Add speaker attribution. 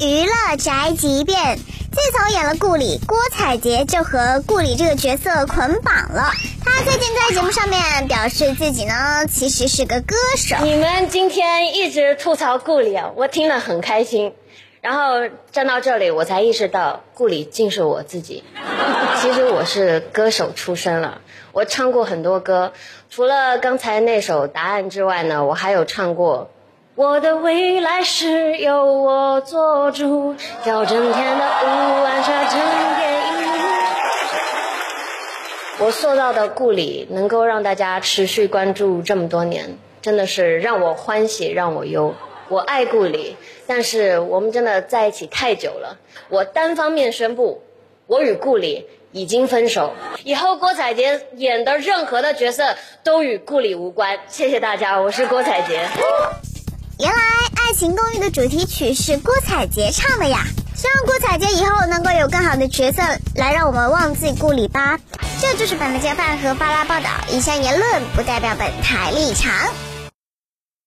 Speaker 1: 娱乐宅急便。自从演了顾里，郭采洁就和顾里这个角色捆绑了。她最近在节目上面表示自己呢，其实是个歌手。
Speaker 2: 你们今天一直吐槽顾里啊，我听了很开心。然后站到这里，我才意识到顾里竟是我自己。其实我是歌手出身了，我唱过很多歌，除了刚才那首《答案》之外呢，我还有唱过。我的未来是由我做主，叫整天的乌暗沙成电影。我塑造的顾里能够让大家持续关注这么多年，真的是让我欢喜让我忧。我爱顾里，但是我们真的在一起太久了。我单方面宣布，我与顾里已经分手。以后郭采洁演的任何的角色都与顾里无关。谢谢大家，我是郭采洁。
Speaker 1: 《情公寓》的主题曲是郭采洁唱的呀！希望郭采洁以后能够有更好的角色来让我们忘记顾里吧。这就是本台饭和巴拉报道，以下言论不代表本台立场。